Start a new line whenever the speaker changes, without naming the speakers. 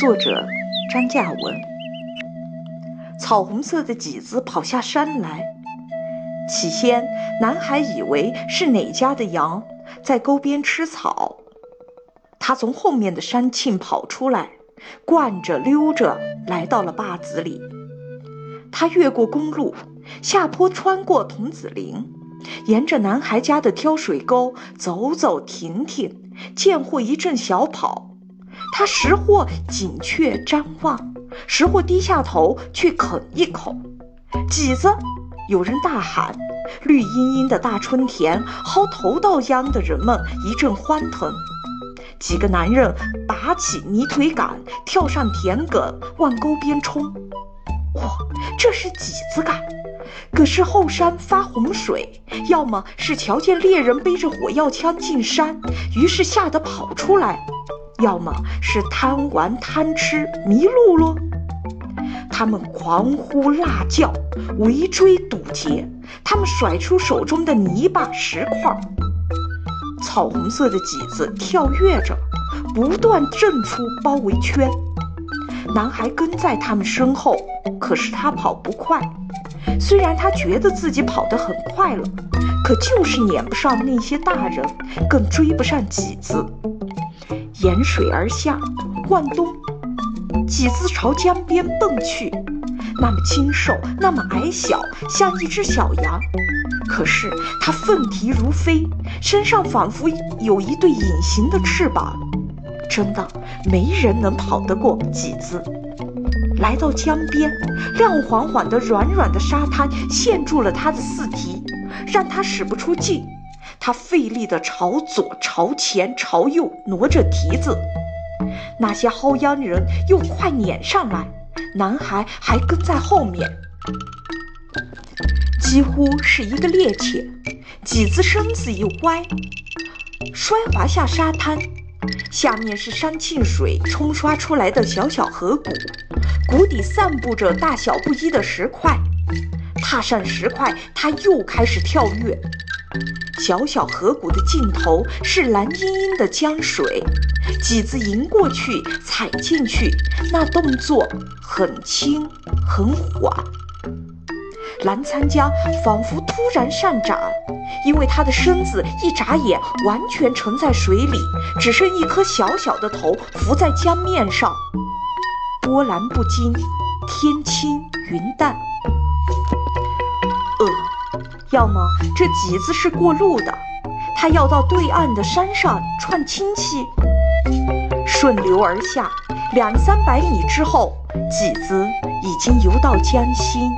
作者张嘉文。草红色的麂子跑下山来，起先男孩以为是哪家的羊在沟边吃草，他从后面的山沁跑出来，惯着溜着来到了坝子里。他越过公路，下坡穿过童子林。沿着男孩家的挑水沟走走停停，见或一阵小跑。他识货紧却张望，识货低下头去啃一口麂子。有人大喊：“绿茵茵的大春田，薅头稻秧的人们一阵欢腾。”几个男人拔起泥腿杆，跳上田埂，往沟边冲。哇，这是麂子杆！可是后山发洪水，要么是瞧见猎人背着火药枪进山，于是吓得跑出来；要么是贪玩贪吃迷路了。他们狂呼辣叫，围追堵截，他们甩出手中的泥巴石块。草红色的麂子跳跃着，不断震出包围圈。男孩跟在他们身后，可是他跑不快。虽然他觉得自己跑得很快了，可就是撵不上那些大人，更追不上麂子。沿水而下，往东，几子朝江边奔去，那么清瘦，那么矮小，像一只小羊。可是它奋蹄如飞，身上仿佛有一对隐形的翅膀。真的，没人能跑得过几子。来到江边，亮晃晃的软软的沙滩陷住了他的四蹄，让他使不出劲。他费力地朝左、朝前、朝右挪着蹄子。那些薅秧人又快撵上来，男孩还跟在后面，几乎是一个趔趄。麂子身子一歪，摔滑下沙滩。下面是山沁水冲刷出来的小小河谷，谷底散布着大小不一的石块。踏上石块，他又开始跳跃。小小河谷的尽头是蓝茵茵的江水，几子迎过去，踩进去，那动作很轻很缓。澜沧江仿佛突然上涨，因为它的身子一眨眼完全沉在水里，只剩一颗小小的头浮在江面上。波澜不惊，天清云淡。要么这麂子是过路的，它要到对岸的山上串亲戚。顺流而下，两三百米之后，麂子已经游到江心。